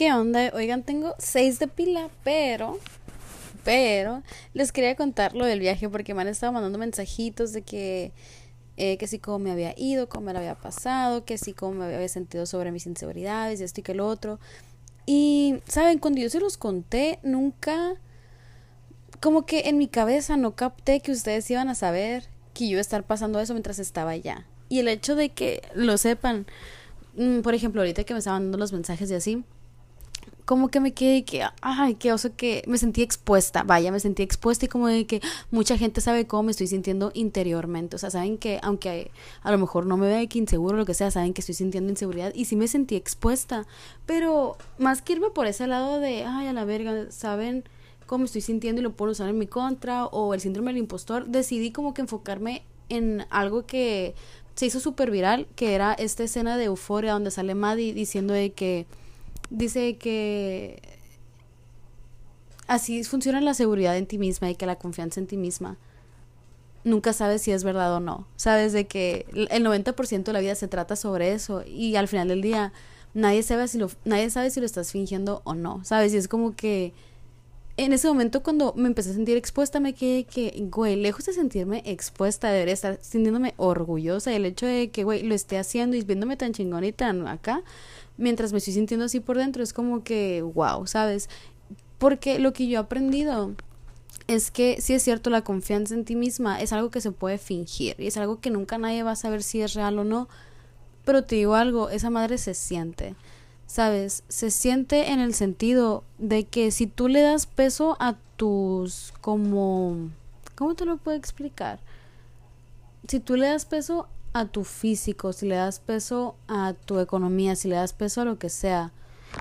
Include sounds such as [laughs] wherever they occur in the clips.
¿qué onda? Oigan, tengo seis de pila, pero, pero, les quería contar lo del viaje porque me han estado mandando mensajitos de que, eh, que sí cómo me había ido, cómo me lo había pasado, que sí cómo me había sentido sobre mis inseguridades esto y que lo otro. Y, ¿saben? Cuando yo se los conté, nunca, como que en mi cabeza no capté que ustedes iban a saber que yo iba a estar pasando eso mientras estaba allá. Y el hecho de que lo sepan, mm, por ejemplo, ahorita que me estaban dando los mensajes y así, como que me quedé que, ay, qué oso que me sentí expuesta, vaya, me sentí expuesta y como de que mucha gente sabe cómo me estoy sintiendo interiormente, o sea, saben que aunque a lo mejor no me vea que inseguro o lo que sea, saben que estoy sintiendo inseguridad y sí me sentí expuesta, pero más que irme por ese lado de, ay, a la verga, saben cómo me estoy sintiendo y lo puedo usar en mi contra o el síndrome del impostor, decidí como que enfocarme en algo que se hizo súper viral, que era esta escena de euforia donde sale Maddie diciendo de que dice que así funciona la seguridad en ti misma y que la confianza en ti misma nunca sabes si es verdad o no. Sabes de que el 90% de la vida se trata sobre eso y al final del día nadie sabe si lo nadie sabe si lo estás fingiendo o no. Sabes, y es como que en ese momento cuando me empecé a sentir expuesta me quedé que, güey, lejos de sentirme expuesta, debería estar sintiéndome orgullosa. Y el hecho de que, güey, lo esté haciendo y viéndome tan chingón y tan acá, mientras me estoy sintiendo así por dentro, es como que, wow, ¿sabes? Porque lo que yo he aprendido es que si es cierto, la confianza en ti misma es algo que se puede fingir y es algo que nunca nadie va a saber si es real o no. Pero te digo algo, esa madre se siente. ¿Sabes? Se siente en el sentido de que si tú le das peso a tus como ¿cómo te lo puedo explicar? Si tú le das peso a tu físico, si le das peso a tu economía, si le das peso a lo que sea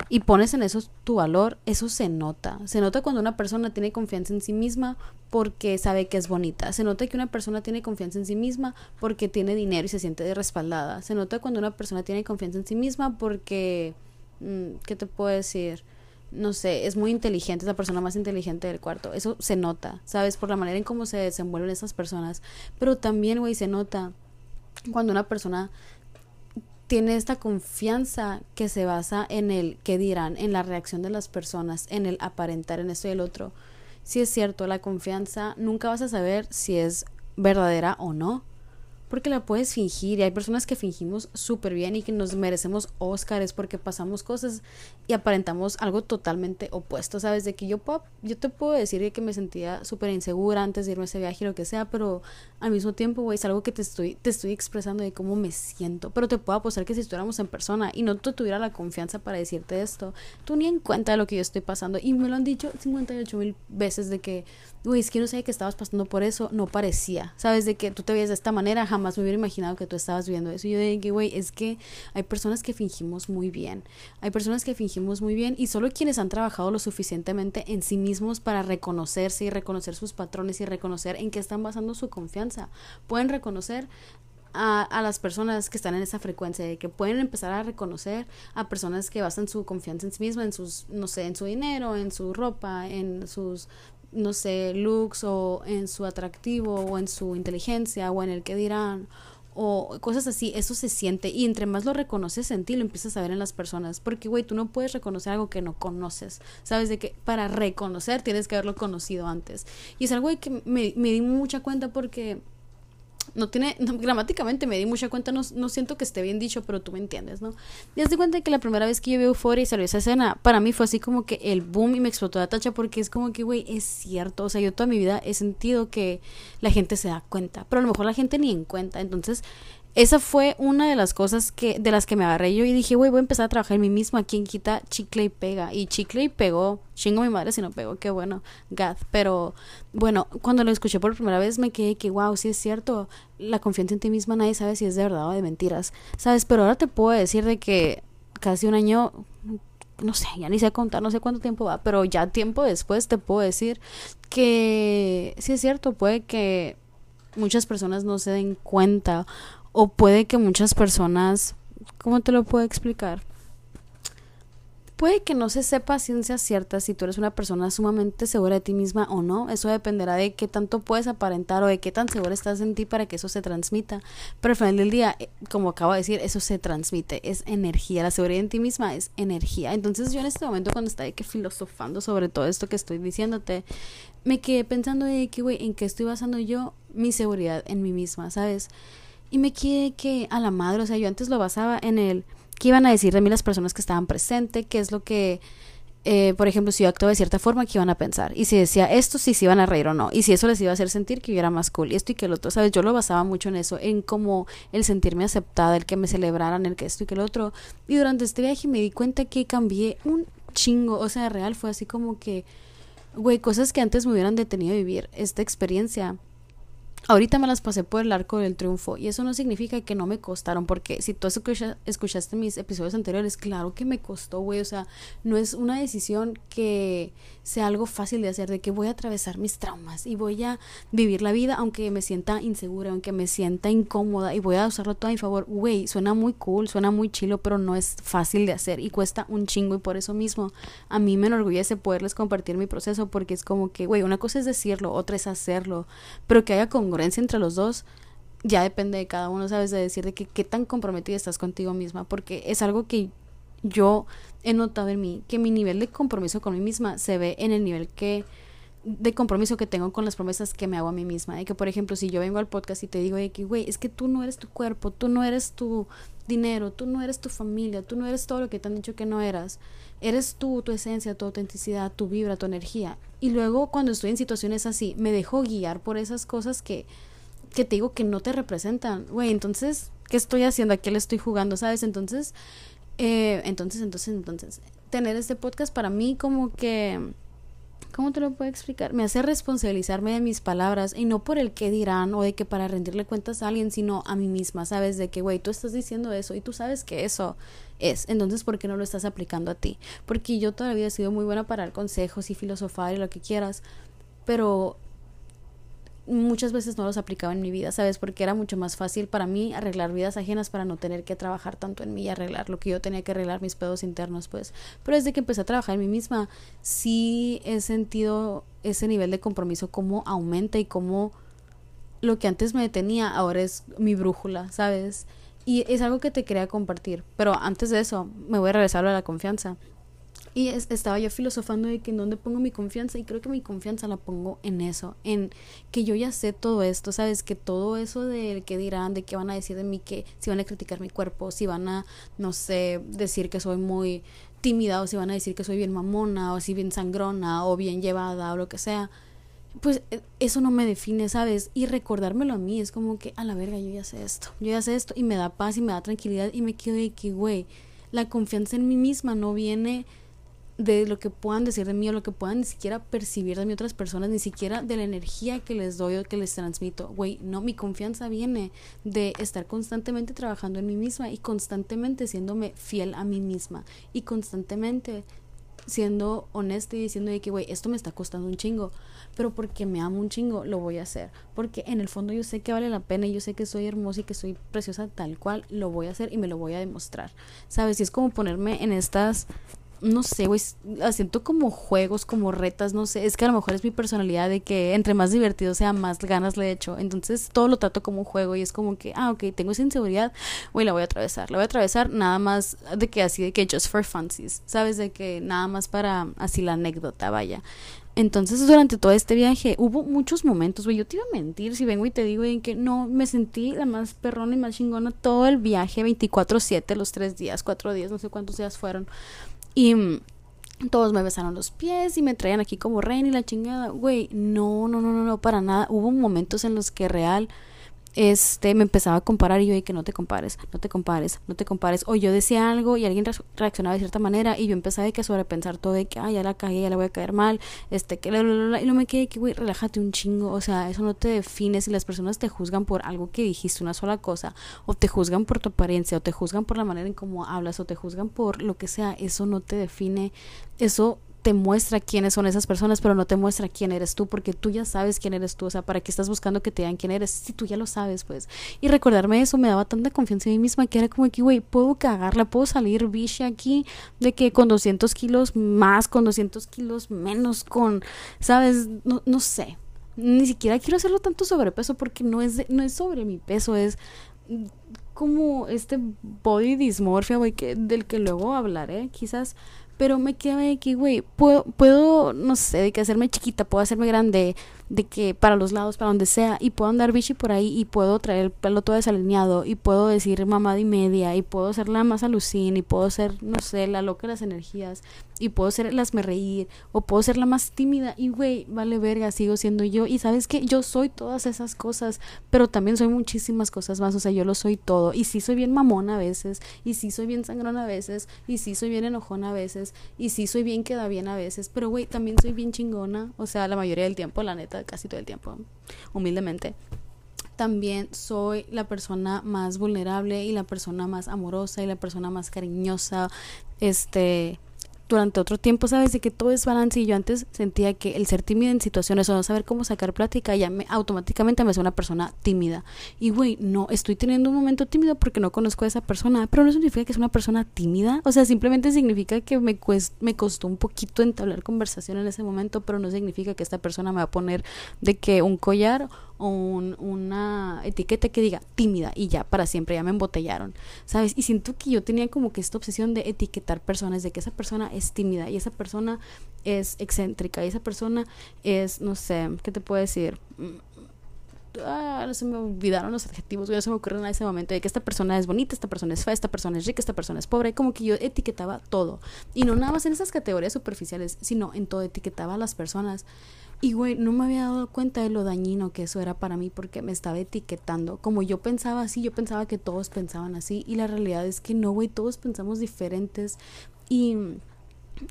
y pones en eso tu valor, eso se nota. Se nota cuando una persona tiene confianza en sí misma porque sabe que es bonita. Se nota que una persona tiene confianza en sí misma porque tiene dinero y se siente respaldada. Se nota cuando una persona tiene confianza en sí misma porque, ¿qué te puedo decir? no sé, es muy inteligente, es la persona más inteligente del cuarto. Eso se nota, ¿sabes? Por la manera en cómo se desenvuelven esas personas. Pero también, güey, se nota cuando una persona tiene esta confianza que se basa en el que dirán, en la reacción de las personas, en el aparentar en esto y el otro. Si es cierto, la confianza nunca vas a saber si es verdadera o no porque la puedes fingir y hay personas que fingimos súper bien y que nos merecemos Óscares porque pasamos cosas y aparentamos algo totalmente opuesto, ¿sabes? De que yo, puedo, yo te puedo decir que me sentía súper insegura antes de irme a ese viaje y lo que sea, pero al mismo tiempo, güey, es algo que te estoy, te estoy expresando de cómo me siento, pero te puedo apostar que si estuviéramos en persona y no tú tuviera la confianza para decirte esto, tú ni en cuenta de lo que yo estoy pasando y me lo han dicho 58 mil veces de que, güey, es que no sé que estabas pasando por eso, no parecía, ¿sabes? De que tú te veías de esta manera, jamás me hubiera imaginado que tú estabas viendo eso. Y yo dije, güey, es que hay personas que fingimos muy bien. Hay personas que fingimos muy bien y solo quienes han trabajado lo suficientemente en sí mismos para reconocerse y reconocer sus patrones y reconocer en qué están basando su confianza. Pueden reconocer a, a, las personas que están en esa frecuencia, de que pueden empezar a reconocer a personas que basan su confianza en sí mismas, en sus, no sé, en su dinero, en su ropa, en sus no sé, looks o en su atractivo o en su inteligencia o en el que dirán o cosas así, eso se siente y entre más lo reconoces en ti, lo empiezas a ver en las personas, porque güey, tú no puedes reconocer algo que no conoces, sabes de que para reconocer tienes que haberlo conocido antes. Y es algo que me, me di mucha cuenta porque no tiene, gramáticamente me di mucha cuenta, no, no, siento que esté bien dicho, pero tú me entiendes, ¿no? Y de cuenta que la primera vez que yo vi Euphoria y salió esa escena, para mí fue así como que el boom y me explotó la tacha porque es como que, güey, es cierto, o sea, yo toda mi vida he sentido que la gente se da cuenta, pero a lo mejor la gente ni en cuenta, entonces esa fue una de las cosas que de las que me agarré yo y dije, güey, voy a empezar a trabajar en mí misma. ¿Quién quita chicle y pega? Y chicle y pegó. Chingo mi madre si no pegó, qué bueno, Gad. Pero bueno, cuando lo escuché por primera vez me quedé que, wow, sí es cierto. La confianza en ti misma nadie sabe si es de verdad o de mentiras. ¿Sabes? Pero ahora te puedo decir de que casi un año no sé, ya ni sé contar, no sé cuánto tiempo va, pero ya tiempo después te puedo decir que sí es cierto, puede que muchas personas no se den cuenta o puede que muchas personas, ¿cómo te lo puedo explicar? Puede que no se sepa ciencia cierta si tú eres una persona sumamente segura de ti misma o no. Eso dependerá de qué tanto puedes aparentar o de qué tan segura estás en ti para que eso se transmita. Pero al final del día, eh, como acabo de decir, eso se transmite. Es energía. La seguridad en ti misma es energía. Entonces yo en este momento cuando estaba que filosofando sobre todo esto que estoy diciéndote, me quedé pensando de que, güey, ¿en qué estoy basando yo mi seguridad en mí misma? ¿Sabes? Y me quedé que a la madre, o sea, yo antes lo basaba en el qué iban a decir de mí las personas que estaban presentes, qué es lo que, eh, por ejemplo, si yo actuaba de cierta forma, qué iban a pensar. Y si decía esto, si se iban a reír o no. Y si eso les iba a hacer sentir que yo era más cool. Y esto y que el otro, ¿sabes? Yo lo basaba mucho en eso, en como el sentirme aceptada, el que me celebraran, el que esto y que el otro. Y durante este viaje me di cuenta que cambié un chingo. O sea, real fue así como que, güey, cosas que antes me hubieran detenido a vivir esta experiencia Ahorita me las pasé por el arco del triunfo y eso no significa que no me costaron, porque si tú escuchaste mis episodios anteriores, claro que me costó, güey, o sea, no es una decisión que sea algo fácil de hacer, de que voy a atravesar mis traumas y voy a vivir la vida aunque me sienta insegura, aunque me sienta incómoda y voy a usarlo todo a mi favor, güey, suena muy cool, suena muy chilo, pero no es fácil de hacer y cuesta un chingo y por eso mismo a mí me enorgullece poderles compartir mi proceso porque es como que, güey, una cosa es decirlo, otra es hacerlo, pero que haya con entre los dos ya depende de cada uno, ¿sabes? De decir de que qué tan comprometida estás contigo misma, porque es algo que yo he notado en mí, que mi nivel de compromiso con mí misma se ve en el nivel que de compromiso que tengo con las promesas que me hago a mí misma. De que, por ejemplo, si yo vengo al podcast y te digo, güey, es que tú no eres tu cuerpo, tú no eres tu dinero, tú no eres tu familia, tú no eres todo lo que te han dicho que no eras. Eres tú, tu esencia, tu autenticidad, tu vibra, tu energía. Y luego cuando estoy en situaciones así, me dejo guiar por esas cosas que, que te digo que no te representan. Güey, entonces, ¿qué estoy haciendo? ¿A qué le estoy jugando? ¿Sabes? Entonces, eh, entonces, entonces, entonces, tener este podcast para mí como que ¿cómo te lo puedo explicar? Me hace responsabilizarme de mis palabras y no por el qué dirán o de que para rendirle cuentas a alguien, sino a mí misma, ¿sabes? De que, güey, tú estás diciendo eso y tú sabes que eso es, entonces, ¿por qué no lo estás aplicando a ti? Porque yo todavía he sido muy buena para dar consejos y filosofar y lo que quieras, pero muchas veces no los aplicaba en mi vida, ¿sabes? Porque era mucho más fácil para mí arreglar vidas ajenas para no tener que trabajar tanto en mí y arreglar lo que yo tenía que arreglar mis pedos internos, pues. Pero desde que empecé a trabajar en mí misma, sí he sentido ese nivel de compromiso como aumenta y como lo que antes me detenía ahora es mi brújula, ¿sabes? Y es algo que te quería compartir. Pero antes de eso, me voy a regresar a la confianza. Y estaba yo filosofando de que en dónde pongo mi confianza y creo que mi confianza la pongo en eso, en que yo ya sé todo esto, ¿sabes? Que todo eso de que dirán, de qué van a decir de mí, que si van a criticar mi cuerpo, si van a, no sé, decir que soy muy tímida o si van a decir que soy bien mamona o si bien sangrona o bien llevada o lo que sea, pues e, eso no me define, ¿sabes? Y recordármelo a mí es como que a la verga yo ya sé esto, yo ya sé esto y me da paz y me da tranquilidad y me quedo de que, güey, la confianza en mí misma no viene de lo que puedan decir de mí o lo que puedan ni siquiera percibir de mí otras personas, ni siquiera de la energía que les doy o que les transmito. Güey, no, mi confianza viene de estar constantemente trabajando en mí misma y constantemente siéndome fiel a mí misma y constantemente siendo honesta y diciendo de que, güey, esto me está costando un chingo, pero porque me amo un chingo, lo voy a hacer. Porque en el fondo yo sé que vale la pena y yo sé que soy hermosa y que soy preciosa tal cual, lo voy a hacer y me lo voy a demostrar. ¿Sabes? Y es como ponerme en estas no sé, güey, siento como juegos, como retas, no sé, es que a lo mejor es mi personalidad de que entre más divertido sea, más ganas le echo, entonces todo lo trato como un juego y es como que, ah, ok, tengo esa inseguridad, güey, la voy a atravesar, la voy a atravesar nada más de que así, de que just for fancies, ¿sabes? De que nada más para así la anécdota, vaya. Entonces, durante todo este viaje hubo muchos momentos, güey. Yo te iba a mentir si vengo y te digo en que no, me sentí la más perrona y más chingona todo el viaje, 24-7, los tres días, cuatro días, no sé cuántos días fueron. Y mm, todos me besaron los pies y me traían aquí como reina y la chingada. Güey, no, no, no, no, no, para nada. Hubo momentos en los que real este, me empezaba a comparar y yo, y que no te compares, no te compares, no te compares. O yo decía algo y alguien reaccionaba de cierta manera y yo empezaba de que sobrepensar todo de que, ay, ya la cagué, ya le voy a caer mal, este, que, y no me quedé que, güey, relájate un chingo, o sea, eso no te define. Si las personas te juzgan por algo que dijiste, una sola cosa, o te juzgan por tu apariencia, o te juzgan por la manera en cómo hablas, o te juzgan por lo que sea, eso no te define, eso te muestra quiénes son esas personas, pero no te muestra quién eres tú, porque tú ya sabes quién eres tú, o sea, ¿para qué estás buscando que te digan quién eres? Si tú ya lo sabes, pues. Y recordarme eso me daba tanta confianza en mí misma que era como que, güey, puedo cagarla, puedo salir biche aquí de que con 200 kilos más, con 200 kilos menos, con, ¿sabes? No, no sé. Ni siquiera quiero hacerlo tanto sobrepeso porque no es, no es sobre mi peso, es como este body dysmorphia, güey, que, del que luego hablaré, quizás. Pero me queda de que, güey, puedo, puedo, no sé, de que hacerme chiquita, puedo hacerme grande, de que para los lados, para donde sea, y puedo andar bichi por ahí y puedo traer el pelo todo desalineado y puedo decir mamada y media y puedo ser la más alucin y puedo ser, no sé, la loca de las energías y puedo ser las me reír o puedo ser la más tímida y güey, vale verga, sigo siendo yo. Y sabes que yo soy todas esas cosas, pero también soy muchísimas cosas más, o sea, yo lo soy todo. Y sí soy bien mamona a veces y sí soy bien sangrona a veces y sí soy bien enojona a veces y sí soy bien queda bien a veces, pero güey, también soy bien chingona, o sea, la mayoría del tiempo, la neta casi todo el tiempo, humildemente. También soy la persona más vulnerable y la persona más amorosa y la persona más cariñosa, este, durante otro tiempo, sabes, de que todo es balance y yo antes sentía que el ser tímida en situaciones o no saber cómo sacar plática ya me automáticamente me hace una persona tímida. Y güey, no, estoy teniendo un momento tímido porque no conozco a esa persona, pero no significa que es una persona tímida, o sea, simplemente significa que me, me costó un poquito entablar conversación en ese momento, pero no significa que esta persona me va a poner de que un collar o una etiqueta que diga tímida y ya para siempre ya me embotellaron, ¿sabes? Y siento que yo tenía como que esta obsesión de etiquetar personas, de que esa persona es tímida y esa persona es excéntrica y esa persona es, no sé, ¿qué te puedo decir? Ah, no se me olvidaron los adjetivos, ya se me ocurren en ese momento de que esta persona es bonita, esta persona es fea, esta persona es rica, esta persona es pobre, como que yo etiquetaba todo. Y no nada más en esas categorías superficiales, sino en todo, etiquetaba a las personas. Y güey, no me había dado cuenta de lo dañino que eso era para mí porque me estaba etiquetando. Como yo pensaba así, yo pensaba que todos pensaban así. Y la realidad es que no, güey, todos pensamos diferentes. Y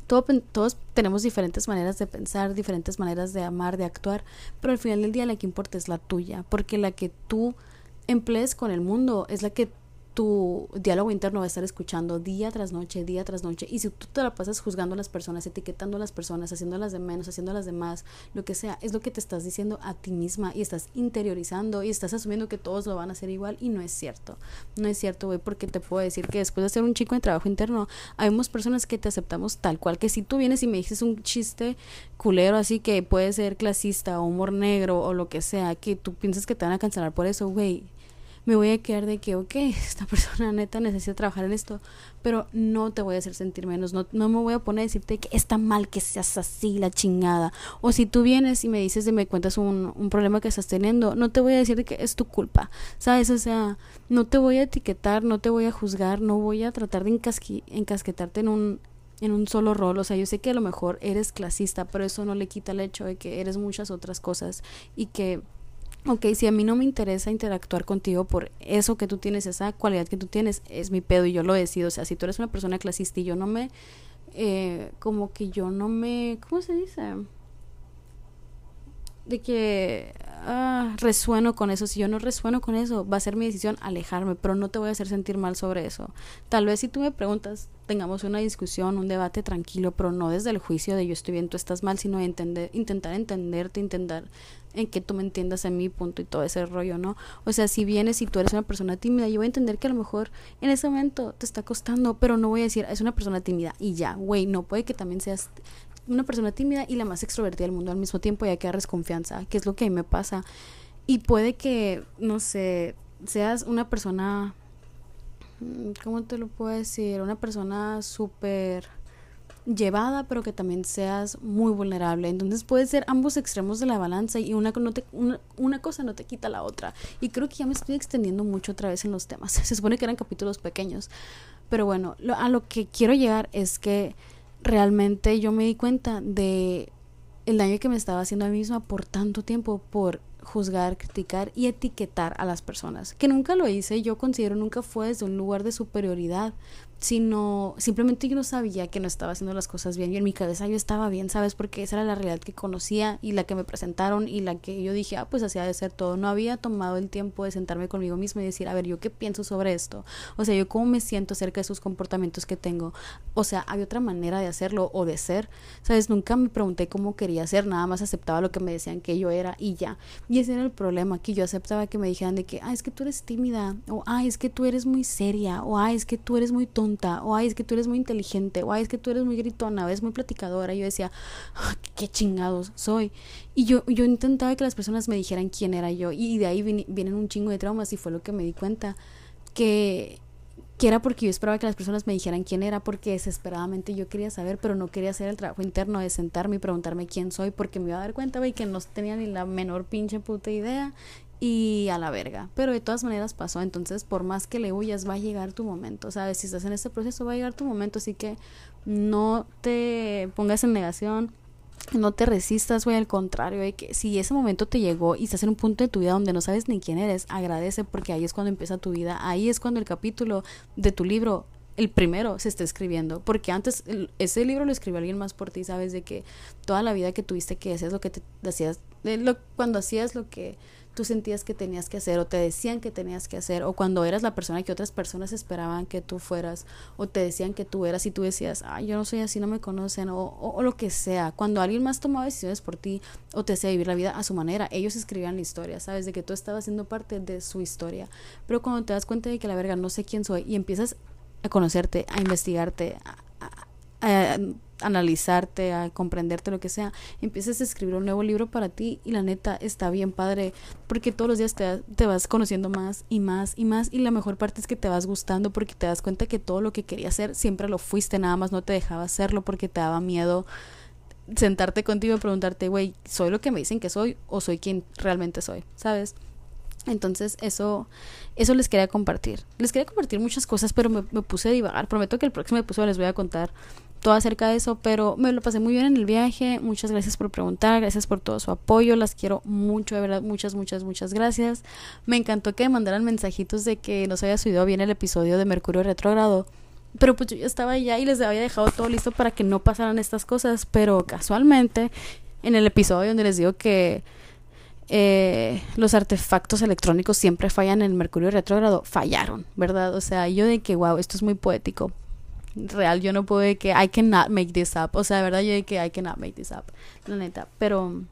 todos tenemos diferentes maneras de pensar, diferentes maneras de amar, de actuar. Pero al final del día la que importa es la tuya. Porque la que tú emplees con el mundo es la que tu diálogo interno va a estar escuchando día tras noche, día tras noche. Y si tú te la pasas juzgando a las personas, etiquetando a las personas, haciéndolas de menos, haciéndolas de más, lo que sea, es lo que te estás diciendo a ti misma y estás interiorizando y estás asumiendo que todos lo van a hacer igual y no es cierto. No es cierto, güey, porque te puedo decir que después de ser un chico en trabajo interno, hay personas que te aceptamos tal cual, que si tú vienes y me dices un chiste culero así que puede ser clasista o humor negro o lo que sea, que tú piensas que te van a cancelar por eso, güey, me voy a quedar de que, ok, [laughs] esta persona neta necesita trabajar en esto, pero no te voy a hacer sentir menos, no, no me voy a poner a decirte que está mal que seas así, la chingada. O si tú vienes y me dices y me cuentas un, un problema que estás teniendo, no te voy a decir que es tu culpa, ¿sabes? O sea, no te voy a etiquetar, no te voy a juzgar, no voy a tratar de encasquetarte en un en un solo rol, o sea, yo sé que a lo mejor eres clasista, pero eso no le quita el hecho de que eres muchas otras cosas y que ok, si a mí no me interesa interactuar contigo por eso que tú tienes, esa cualidad que tú tienes, es mi pedo y yo lo decido. O sea, si tú eres una persona clasista y yo no me, eh, como que yo no me, ¿cómo se dice? De que ah, resueno con eso. Si yo no resueno con eso, va a ser mi decisión alejarme, pero no te voy a hacer sentir mal sobre eso. Tal vez si tú me preguntas, tengamos una discusión, un debate tranquilo, pero no desde el juicio de yo estoy bien, tú estás mal, sino entender, intentar entenderte, intentar en que tú me entiendas a mi punto y todo ese rollo, ¿no? O sea, si vienes y tú eres una persona tímida, yo voy a entender que a lo mejor en ese momento te está costando, pero no voy a decir, es una persona tímida y ya, güey, no puede que también seas una persona tímida y la más extrovertida del mundo al mismo tiempo y hay que darles confianza, que es lo que a mí me pasa. Y puede que, no sé, seas una persona, mm, ¿cómo te lo puedo decir? Una persona súper llevada, pero que también seas muy vulnerable. Entonces puede ser ambos extremos de la balanza y una, cosa no te quita la otra. Y creo que ya me estoy extendiendo mucho otra vez en los temas. [laughs] Se supone que eran capítulos pequeños. Pero bueno, a lo que quiero llegar es que realmente yo me di cuenta de el daño que me estaba haciendo a mí misma por tanto tiempo, por juzgar, criticar y etiquetar a las personas. Que nunca lo hice, yo considero nunca fue desde un lugar de superioridad, sino simplemente yo no sabía que no estaba haciendo las cosas bien. Y en mi cabeza yo estaba bien, ¿sabes? Porque esa era la realidad que conocía y la que me presentaron y la que yo dije, ah, pues así ha de ser todo. No había tomado el tiempo de sentarme conmigo misma y decir, a ver, ¿yo qué pienso sobre esto? O sea, ¿yo cómo me siento acerca de esos comportamientos que tengo? O sea, ¿hay otra manera de hacerlo o de ser? ¿Sabes? Nunca me pregunté cómo quería ser, nada más aceptaba lo que me decían que yo era y ya. Y ese era el problema, que yo aceptaba que me dijeran de que, ah, es que tú eres tímida, o ah, es que tú eres muy seria, o ah, es que tú eres muy tonta o ay, es que tú eres muy inteligente, o ay, es que tú eres muy gritona, es muy platicadora. Y yo decía, ah, qué chingados soy. Y yo, yo intentaba que las personas me dijeran quién era yo, y de ahí vienen un chingo de traumas, y fue lo que me di cuenta, que, que era porque yo esperaba que las personas me dijeran quién era, porque desesperadamente yo quería saber, pero no quería hacer el trabajo interno de sentarme y preguntarme quién soy, porque me iba a dar cuenta, güey, que no tenía ni la menor pinche puta idea y a la verga. Pero de todas maneras pasó. Entonces, por más que le huyas, va a llegar tu momento. ¿Sabes? Si estás en este proceso, va a llegar tu momento. Así que no te pongas en negación. No te resistas, güey, al contrario, que si ese momento te llegó y estás en un punto de tu vida donde no sabes ni quién eres, agradece porque ahí es cuando empieza tu vida, ahí es cuando el capítulo de tu libro el primero se está escribiendo, porque antes ese libro lo escribió alguien más por ti, sabes de que toda la vida que tuviste que hacías lo que te hacías, lo, cuando hacías lo que tú sentías que tenías que hacer o te decían que tenías que hacer o cuando eras la persona que otras personas esperaban que tú fueras o te decían que tú eras y tú decías, ay, yo no soy así, no me conocen o, o, lo que sea. Cuando alguien más tomaba decisiones por ti o te hacía vivir la vida a su manera, ellos escribían la historia, ¿sabes? De que tú estabas siendo parte de su historia. Pero cuando te das cuenta de que la verga no sé quién soy y empiezas a conocerte, a investigarte, a analizarte, a comprenderte, lo que sea, empiezas a escribir un nuevo libro para ti y la neta está bien padre porque todos los días te, te, vas conociendo más y más y más y la mejor parte es que te vas gustando porque te das cuenta que todo lo que querías hacer siempre lo fuiste, nada más no te dejaba hacerlo porque te daba miedo sentarte contigo y preguntarte, güey, ¿soy lo que me dicen que soy o soy quien realmente soy? ¿Sabes? Entonces eso, eso les quería compartir. Les quería compartir muchas cosas, pero me, me puse a divagar. Prometo que el próximo episodio les voy a contar todo acerca de eso, pero me lo pasé muy bien en el viaje. Muchas gracias por preguntar, gracias por todo su apoyo, las quiero mucho, de verdad, muchas, muchas, muchas gracias. Me encantó que me mandaran mensajitos de que no se había subido bien el episodio de Mercurio Retrógrado. Pero pues yo estaba allá y les había dejado todo listo para que no pasaran estas cosas. Pero casualmente, en el episodio donde les digo que eh, los artefactos electrónicos siempre fallan en Mercurio retrógrado, fallaron, ¿verdad? O sea, yo de que, wow, esto es muy poético, real, yo no puedo de que I cannot make this up. O sea, de verdad, yo de que I cannot make this up. La neta. Pero,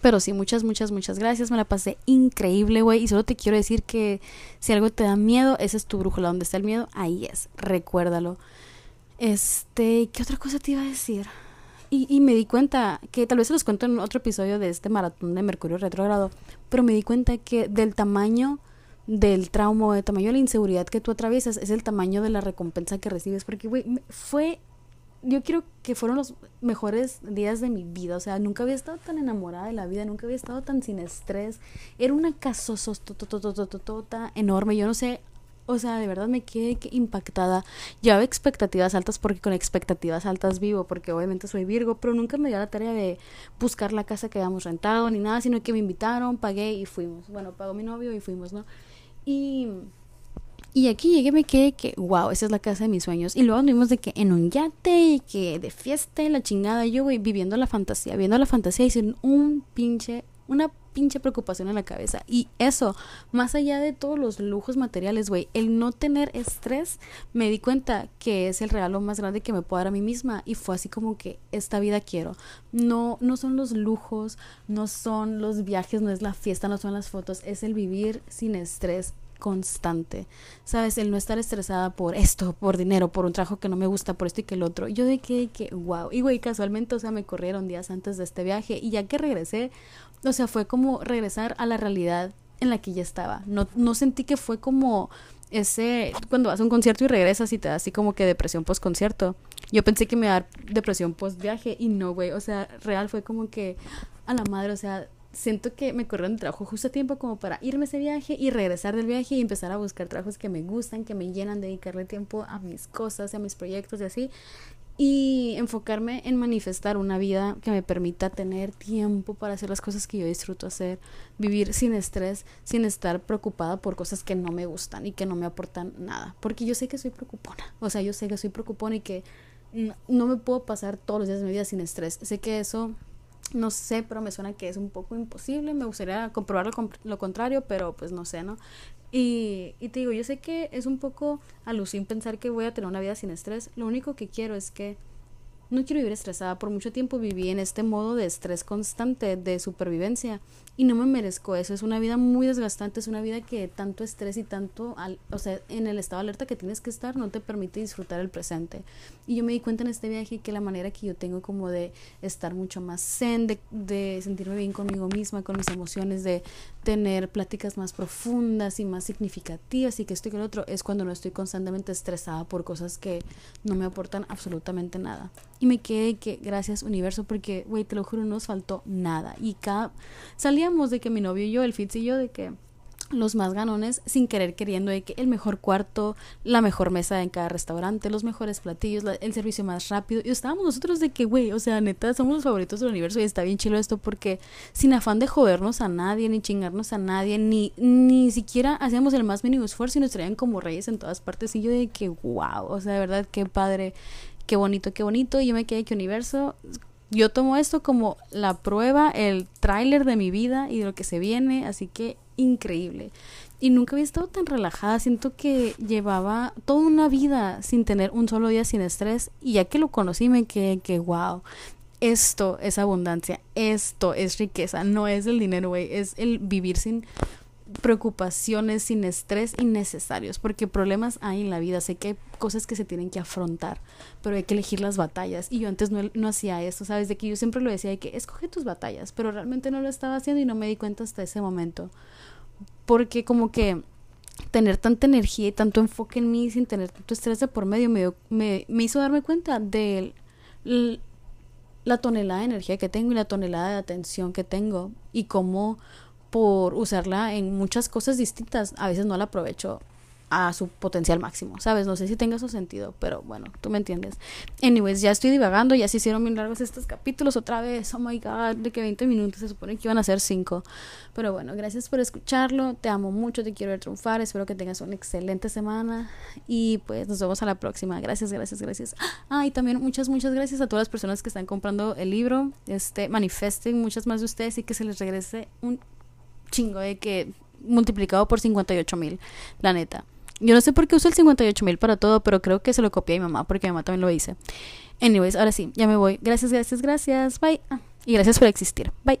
pero sí, muchas, muchas, muchas gracias. Me la pasé increíble, güey. Y solo te quiero decir que si algo te da miedo, esa es tu brújula. Donde está el miedo, ahí es. Recuérdalo. Este, ¿qué otra cosa te iba a decir? Y, y me di cuenta que tal vez se los cuento en otro episodio de este maratón de Mercurio retrógrado, pero me di cuenta que del tamaño del trauma, del tamaño de la inseguridad que tú atraviesas, es el tamaño de la recompensa que recibes. Porque, güey, fue. Yo quiero que fueron los mejores días de mi vida. O sea, nunca había estado tan enamorada de la vida, nunca había estado tan sin estrés. Era una casosotototototota enorme. Yo no sé, o sea, de verdad me quedé impactada. Llevaba expectativas altas porque con expectativas altas vivo, porque obviamente soy Virgo, pero nunca me dio la tarea de buscar la casa que habíamos rentado ni nada, sino que me invitaron, pagué y fuimos. Bueno, pagó mi novio y fuimos, ¿no? Y, aquí llegué me quedé que, wow, esa es la casa de mis sueños. Y luego anduvimos de que en un yate y que de fiesta y la chingada. Yo, voy viviendo la fantasía, viendo la fantasía y sin un pinche, una pinche preocupación en la cabeza. Y eso, más allá de todos los lujos materiales, güey, el no tener estrés, me di cuenta que es el regalo más grande que me puedo dar a mí misma. Y fue así como que esta vida quiero. No, no son los lujos, no son los viajes, no es la fiesta, no son las fotos, es el vivir sin estrés constante. ¿Sabes? El no estar estresada por esto, por dinero, por un trabajo que no me gusta, por esto y que el otro. Yo de que, que, wow. Y güey, casualmente, o sea, me corrieron días antes de este viaje y ya que regresé, o sea, fue como regresar a la realidad en la que ya estaba. No, no sentí que fue como ese, cuando vas a un concierto y regresas y te da así como que depresión post concierto. Yo pensé que me iba a dar depresión post viaje y no, güey. O sea, real fue como que a la madre, o sea, siento que me corrieron de trabajo justo a tiempo como para irme a ese viaje y regresar del viaje y empezar a buscar trabajos que me gustan, que me llenan, dedicarle tiempo a mis cosas, a mis proyectos y así. y enfocarme en manifestar una vida que me permita tener tiempo para hacer las cosas que yo disfruto hacer, vivir sin estrés, sin estar preocupada por cosas que no me gustan y que no me aportan nada, porque yo sé que soy preocupona, o sea, yo sé que soy preocupona y que no, me puedo pasar todos los días de mi vida sin estrés, sé que eso no sé, pero me suena que es un poco imposible. Me gustaría comprobar lo, lo, contrario, pero pues no sé, ¿no? Y, y te digo, yo sé que es un poco alucin pensar que voy a tener una vida sin estrés. Lo único que quiero es que no quiero vivir estresada. Por mucho tiempo viví en este modo de estrés constante, de supervivencia, y no me merezco eso. Es una vida muy desgastante, es una vida que tanto estrés y tanto, o sea, en el estado de alerta que tienes que estar no te permite disfrutar el presente. Y yo me di cuenta en este viaje que la manera que yo tengo como de estar mucho más zen, de, de sentirme bien conmigo misma, con mis emociones, de tener pláticas más profundas y más significativas y que esto y que lo otro, es cuando no estoy constantemente estresada por cosas que no me aportan absolutamente nada. Y me quedé que gracias universo porque, güey, te lo juro, no nos faltó nada. Y cada... Salíamos de que mi novio y yo, el Fitz y yo, de que los más ganones sin querer queriendo de que el mejor cuarto, la mejor mesa en cada restaurante, los mejores platillos, el servicio más rápido. Y estábamos nosotros de que, güey, o sea, neta, somos los favoritos del universo y está bien chido esto porque sin afán de jodernos a nadie, ni chingarnos a nadie, ni, ni siquiera hacíamos el más mínimo esfuerzo y nos traían como reyes en todas partes. Y yo de que, wow, o sea, de verdad, qué padre, qué bonito, qué bonito. Yo me quedé que universo yo tomo esto como la prueba, el tráiler de mi vida y de lo que se viene, así que increíble. Y nunca había estado tan relajada, siento que llevaba toda una vida sin tener un solo día sin estrés y ya que lo conocí me quedé que wow, esto es abundancia, esto es riqueza, no es el dinero, güey, es el vivir sin preocupaciones, sin estrés innecesarios, porque problemas hay en la vida, sé que hay cosas que se tienen que afrontar, pero hay que elegir las batallas. Y yo antes no, no hacía eso, ¿sabes? De que yo siempre lo decía, de que escoge tus batallas, pero realmente no lo estaba haciendo y no me di cuenta hasta ese momento. Porque como que tener tanta energía y tanto enfoque en mí sin tener tanto estrés de por medio me, me, me hizo darme cuenta de la tonelada de energía que tengo y la tonelada de atención que tengo y cómo por usarla en muchas cosas distintas, a veces no la aprovecho a su potencial máximo, ¿sabes? No sé si tenga su sentido, pero bueno, tú me entiendes. Anyways, ya estoy divagando, ya se hicieron bien largos estos capítulos otra vez, oh my god, de que 20 minutos, se supone que iban a ser 5. Pero bueno, gracias por escucharlo, te amo mucho, te quiero ver triunfar, espero que tengas una excelente semana y pues nos vemos a la próxima. Gracias, gracias, gracias. Ah, y también muchas, muchas gracias a todas las personas que están comprando el libro, este, manifesten muchas más de ustedes y que se les regrese un chingo de que multiplicado por 58 mil, la neta. Yo no sé por qué uso el 58 mil para todo, pero creo que se lo copié a mi mamá, porque mi mamá también lo dice. Anyways, ahora sí, ya me voy. Gracias, gracias, gracias. Bye. Ah, y gracias por existir. Bye.